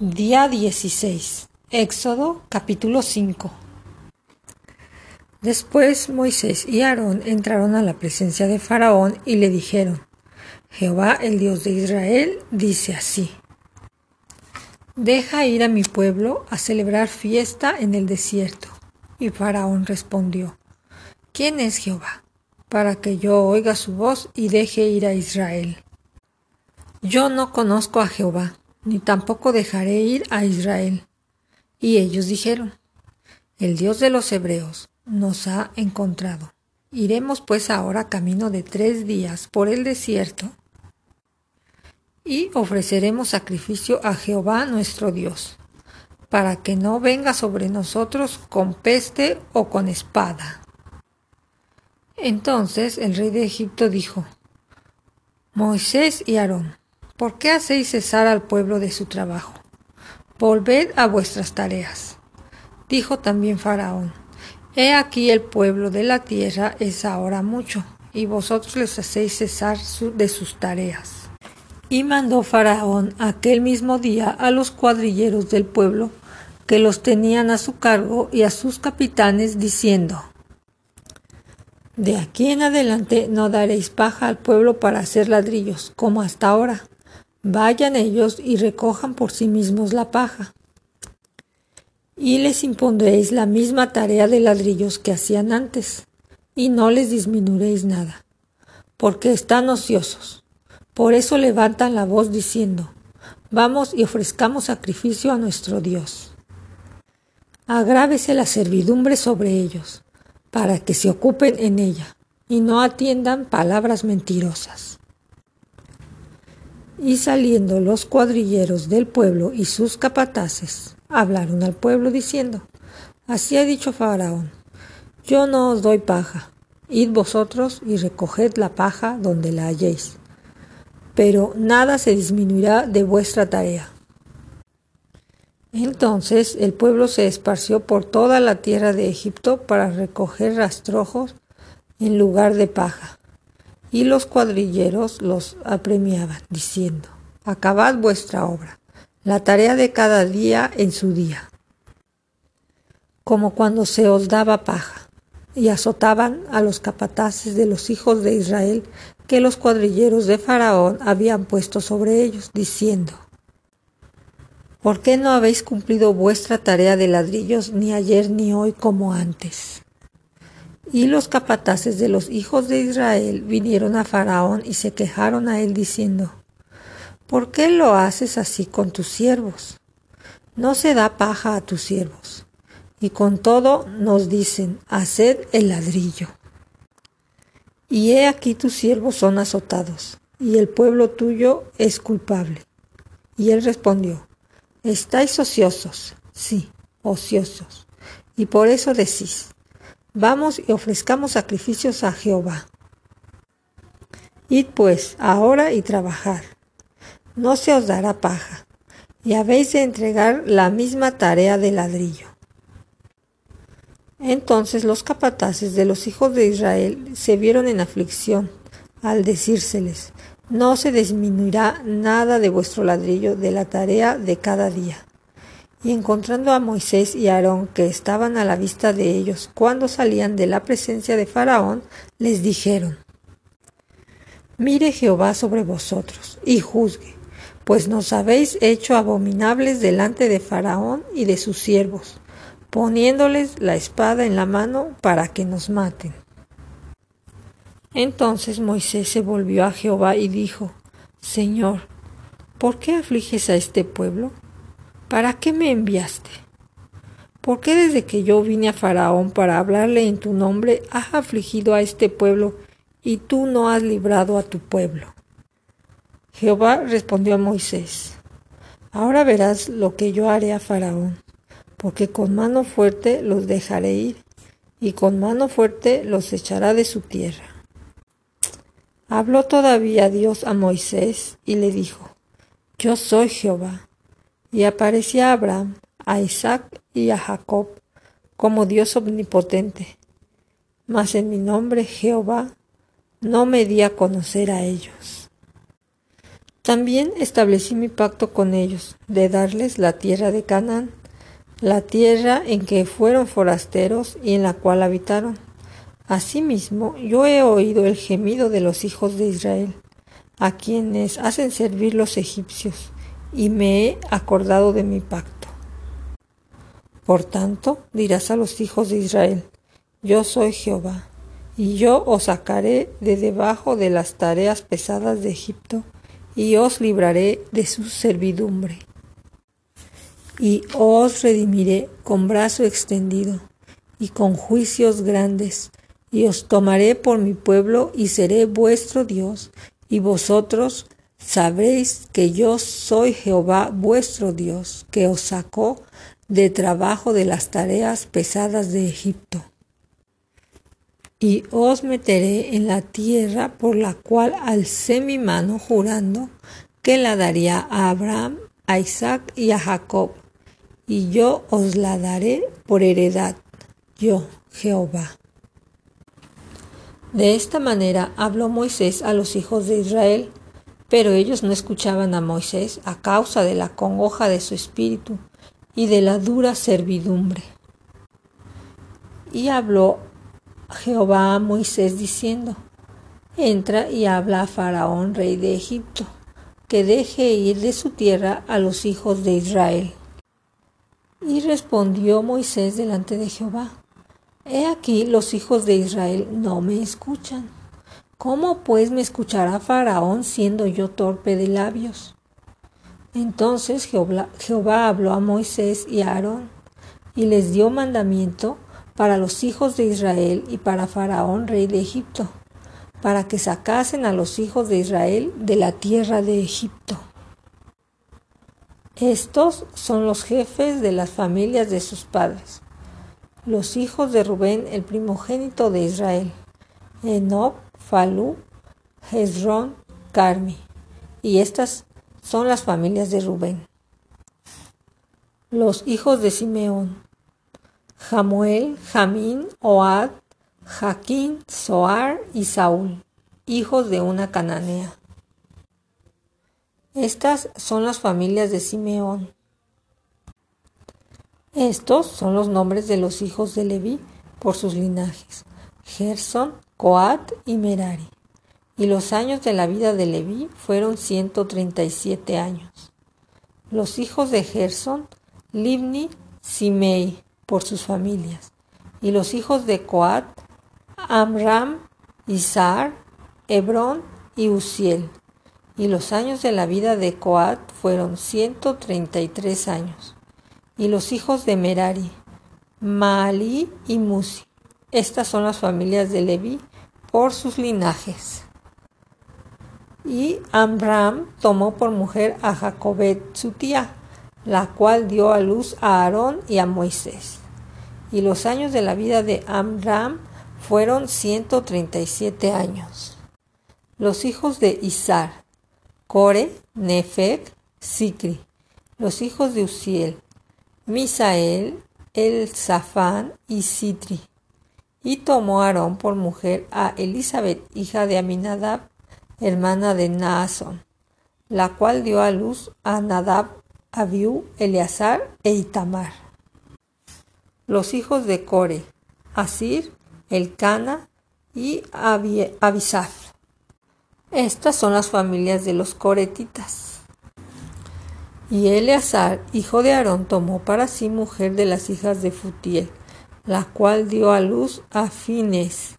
Día 16. Éxodo capítulo 5. Después Moisés y Aarón entraron a la presencia de Faraón y le dijeron, Jehová el Dios de Israel dice así, Deja ir a mi pueblo a celebrar fiesta en el desierto. Y Faraón respondió, ¿quién es Jehová? Para que yo oiga su voz y deje ir a Israel. Yo no conozco a Jehová ni tampoco dejaré ir a Israel. Y ellos dijeron, El Dios de los Hebreos nos ha encontrado. Iremos pues ahora camino de tres días por el desierto y ofreceremos sacrificio a Jehová nuestro Dios, para que no venga sobre nosotros con peste o con espada. Entonces el rey de Egipto dijo, Moisés y Aarón, ¿Por qué hacéis cesar al pueblo de su trabajo? Volved a vuestras tareas. Dijo también Faraón, He aquí el pueblo de la tierra es ahora mucho, y vosotros les hacéis cesar de sus tareas. Y mandó Faraón aquel mismo día a los cuadrilleros del pueblo, que los tenían a su cargo, y a sus capitanes, diciendo, De aquí en adelante no daréis paja al pueblo para hacer ladrillos, como hasta ahora Vayan ellos y recojan por sí mismos la paja. Y les impondréis la misma tarea de ladrillos que hacían antes, y no les disminuiréis nada, porque están ociosos. Por eso levantan la voz diciendo, Vamos y ofrezcamos sacrificio a nuestro Dios. Agrávese la servidumbre sobre ellos, para que se ocupen en ella, y no atiendan palabras mentirosas. Y saliendo los cuadrilleros del pueblo y sus capataces, hablaron al pueblo diciendo, Así ha dicho Faraón, yo no os doy paja, id vosotros y recoged la paja donde la halléis, pero nada se disminuirá de vuestra tarea. Entonces el pueblo se esparció por toda la tierra de Egipto para recoger rastrojos en lugar de paja y los cuadrilleros los apremiaban, diciendo, Acabad vuestra obra, la tarea de cada día en su día, como cuando se os daba paja, y azotaban a los capataces de los hijos de Israel que los cuadrilleros de Faraón habían puesto sobre ellos, diciendo, ¿Por qué no habéis cumplido vuestra tarea de ladrillos ni ayer ni hoy como antes? Y los capataces de los hijos de Israel vinieron a Faraón y se quejaron a él diciendo, ¿Por qué lo haces así con tus siervos? No se da paja a tus siervos. Y con todo nos dicen, haced el ladrillo. Y he aquí tus siervos son azotados, y el pueblo tuyo es culpable. Y él respondió, estáis ociosos, sí, ociosos, y por eso decís, Vamos y ofrezcamos sacrificios a Jehová. Id pues ahora y trabajad. No se os dará paja, y habéis de entregar la misma tarea de ladrillo. Entonces los capataces de los hijos de Israel se vieron en aflicción al decírseles, no se disminuirá nada de vuestro ladrillo de la tarea de cada día. Y encontrando a Moisés y Aarón que estaban a la vista de ellos cuando salían de la presencia de Faraón, les dijeron, Mire Jehová sobre vosotros y juzgue, pues nos habéis hecho abominables delante de Faraón y de sus siervos, poniéndoles la espada en la mano para que nos maten. Entonces Moisés se volvió a Jehová y dijo, Señor, ¿por qué afliges a este pueblo? ¿Para qué me enviaste? ¿Por qué desde que yo vine a Faraón para hablarle en tu nombre has afligido a este pueblo y tú no has librado a tu pueblo? Jehová respondió a Moisés, Ahora verás lo que yo haré a Faraón, porque con mano fuerte los dejaré ir, y con mano fuerte los echará de su tierra. Habló todavía Dios a Moisés y le dijo, Yo soy Jehová y aparecía a Abraham, a Isaac y a Jacob como Dios omnipotente. Mas en mi nombre Jehová no me di a conocer a ellos. También establecí mi pacto con ellos, de darles la tierra de Canaán, la tierra en que fueron forasteros y en la cual habitaron. Asimismo, yo he oído el gemido de los hijos de Israel, a quienes hacen servir los egipcios, y me he acordado de mi pacto. Por tanto, dirás a los hijos de Israel, yo soy Jehová, y yo os sacaré de debajo de las tareas pesadas de Egipto, y os libraré de su servidumbre. Y os redimiré con brazo extendido y con juicios grandes, y os tomaré por mi pueblo y seré vuestro Dios, y vosotros sabréis que yo soy Jehová vuestro Dios, que os sacó de trabajo de las tareas pesadas de Egipto y os meteré en la tierra por la cual alcé mi mano jurando que la daría a Abraham, a Isaac y a Jacob, y yo os la daré por heredad, yo, Jehová. De esta manera habló Moisés a los hijos de Israel, pero ellos no escuchaban a Moisés a causa de la congoja de su espíritu y de la dura servidumbre. Y habló Jehová a Moisés diciendo, Entra y habla a Faraón, rey de Egipto, que deje ir de su tierra a los hijos de Israel. Y respondió Moisés delante de Jehová, He aquí los hijos de Israel no me escuchan. ¿Cómo pues me escuchará Faraón siendo yo torpe de labios? Entonces Jehová, habló a Moisés y a Aarón, y les dio mandamiento para los hijos de Israel y para Faraón, rey de Egipto, para que sacasen a los hijos de Israel de la tierra de Egipto. Estos son los jefes de las familias de sus padres, los hijos de Rubén, el primogénito de Israel, Enoch, Falú, Hezrón, Carmi, y estas son las familias de Rubén. Los hijos de Simeón, Jamuel, Jamín, Oad, Jaquín, Soar y Saúl, hijos de una cananea. Estas son las familias de Simeón. Estos son los nombres de los hijos de Leví por sus linajes, Gerson, Coat y Merari. Y los años de la vida de Leví fueron ciento treinta y siete años. Los hijos de Gerson, Libni, Simei, por sus familias. Y los hijos de Coat, Amram, Izar, Hebrón y Uziel. Y los años de la vida de Coat fueron ciento treinta y tres años. Y los hijos de Merari, Maali y Musi. Estas son las familias de Leví por sus linajes. Y Amram tomó por mujer a Jacobet su tía, la cual dio a luz a Aarón y a Moisés. Y los años de la vida de Amram fueron ciento treinta y siete años. Los hijos de Isar, Core, Nefeg, Sicri. Los hijos de Uziel, Misael, El Zafán y Sitri. Y tomó Aarón por mujer a Elizabeth, hija de Aminadab, hermana de Naasón, la cual dio a luz a Nadab Abiú, Eleazar e Itamar. Los hijos de Core, Asir, Elcana y Abisaf. Estas son las familias de los coretitas. Y Eleazar, hijo de Aarón, tomó para sí mujer de las hijas de Futiel, la cual dio a luz a Fines.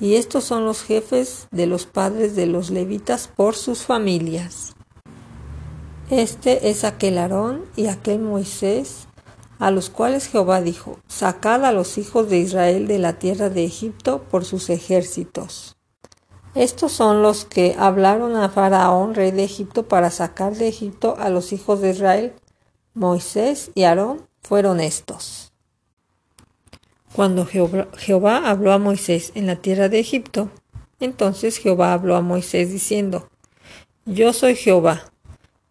Y estos son los jefes de los padres de los levitas por sus familias. Este es aquel Aarón y aquel Moisés, a los cuales Jehová dijo, Sacad a los hijos de Israel de la tierra de Egipto por sus ejércitos. Estos son los que hablaron a Faraón, rey de Egipto, para sacar de Egipto a los hijos de Israel. Moisés y Aarón fueron estos. Cuando Jehová, habló a Moisés en la tierra de Egipto, entonces Jehová habló a Moisés diciendo, Yo soy Jehová,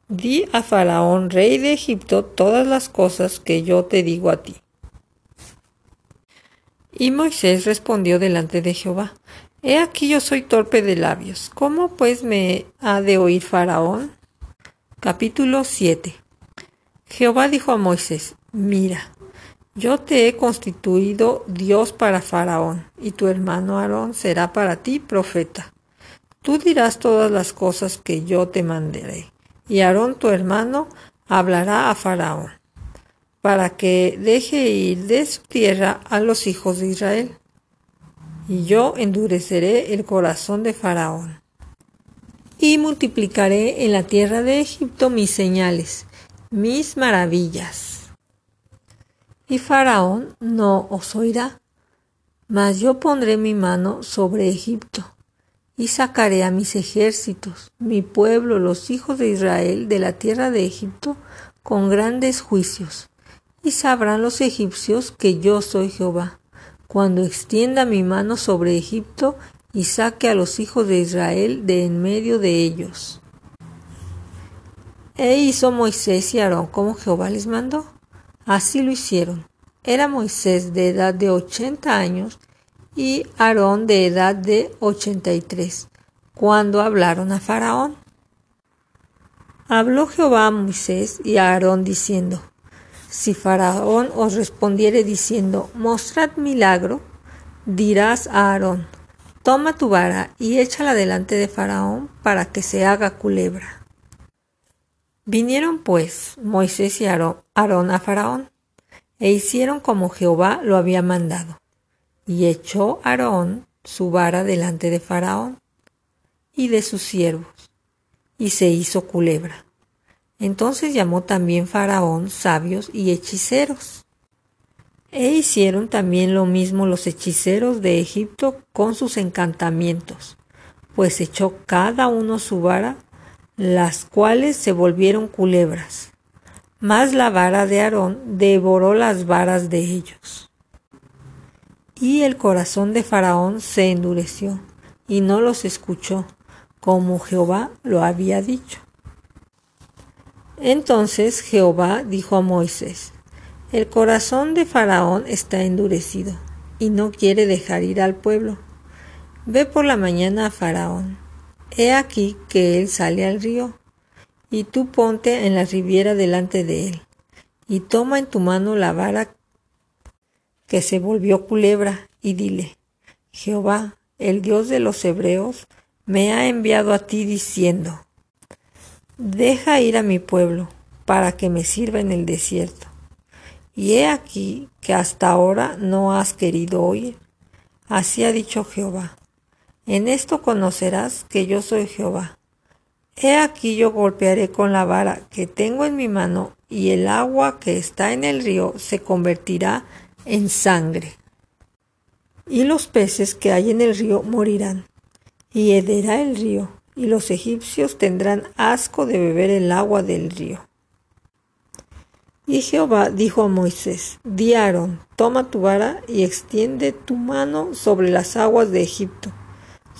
Di a Faraón, rey de Egipto, todas las cosas que yo te digo a ti. Y Moisés respondió delante de Jehová, He aquí yo soy torpe de labios, ¿cómo pues me ha de oír Faraón? Capítulo 7 Jehová dijo a Moisés, Mira, yo te he constituido Dios para Faraón, y tu hermano Aarón será para ti profeta. Tú dirás todas las cosas que yo te mandaré, y Aarón tu hermano hablará a Faraón, para que deje ir de su tierra a los hijos de Israel. Y yo endureceré el corazón de Faraón y multiplicaré en la tierra de Egipto mis señales, mis maravillas. Y Faraón no os oirá, mas yo pondré mi mano sobre Egipto, y sacaré a mis ejércitos, mi pueblo, los hijos de Israel, de la tierra de Egipto, con grandes juicios, y sabrán los egipcios que yo soy Jehová, cuando extienda mi mano sobre Egipto y saque a los hijos de Israel de en medio de ellos. E hizo Moisés y Aarón como Jehová les mandó. Así lo hicieron. Era Moisés de edad de ochenta años y Aarón de edad de ochenta y tres, cuando hablaron a Faraón. Habló Jehová a Moisés y a Aarón diciendo, Si Faraón os respondiere diciendo, Mostrad milagro, dirás a Aarón, Toma tu vara y échala delante de Faraón para que se haga culebra. Vinieron pues Moisés y Aarón a Faraón, e hicieron como Jehová lo había mandado. Y echó Aarón su vara delante de Faraón y de sus siervos, y se hizo culebra. Entonces llamó también Faraón sabios y hechiceros e hicieron también lo mismo los hechiceros de Egipto con sus encantamientos, pues echó cada uno su vara, las cuales se volvieron culebras. Mas la vara de Aarón devoró las varas de ellos. Y el corazón de Faraón se endureció, y no los escuchó, como Jehová lo había dicho. Entonces Jehová dijo a Moisés, el corazón de Faraón está endurecido y no quiere dejar ir al pueblo. Ve por la mañana a Faraón. He aquí que él sale al río, y tú ponte en la riviera delante de él, y toma en tu mano la vara que se volvió culebra, y dile, Jehová, el Dios de los hebreos, me ha enviado a ti diciendo, Deja ir a mi pueblo, para que me sirva en el desierto y he aquí que hasta ahora no has querido oír. Así ha dicho Jehová. En esto conocerás que yo soy Jehová. He aquí yo golpearé con la vara que tengo en mi mano, y el agua que está en el río se convertirá en sangre. Y los peces que hay en el río morirán, y hederá el río, y los egipcios tendrán asco de beber el agua del río. Y Jehová dijo a Moisés, di toma tu vara y extiende tu mano sobre las aguas de Egipto,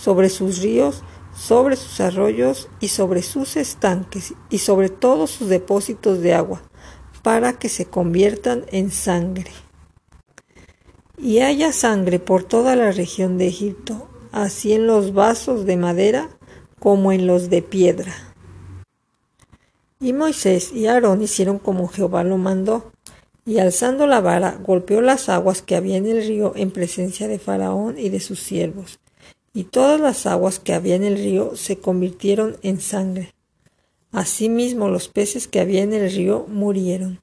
sobre sus ríos, sobre sus arroyos y sobre sus estanques y sobre todos sus depósitos de agua, para que se conviertan en sangre. Y haya sangre por toda la región de Egipto, así en los vasos de madera como en los de piedra. Y Moisés y Aarón hicieron como Jehová lo mandó, y alzando la vara golpeó las aguas que había en el río en presencia de Faraón y de sus siervos, y todas las aguas que había en el río se convirtieron en sangre. Asimismo los peces que había en el río murieron,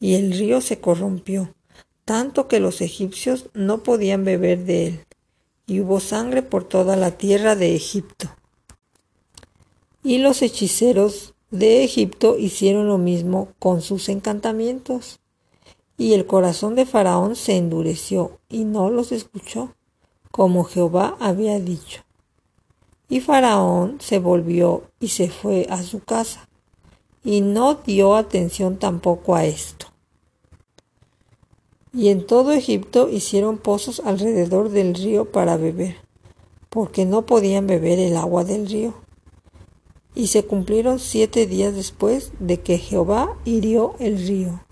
y el río se corrompió, tanto que los egipcios no podían beber de él, y hubo sangre por toda la tierra de Egipto. Y los hechiceros de Egipto hicieron lo mismo con sus encantamientos. Y el corazón de Faraón se endureció y no los escuchó, como Jehová había dicho. Y Faraón se volvió y se fue a su casa, y no dio atención tampoco a esto. Y en todo Egipto hicieron pozos alrededor del río para beber, porque no podían beber el agua del río y se cumplieron siete días después de que Jehová hirió el río.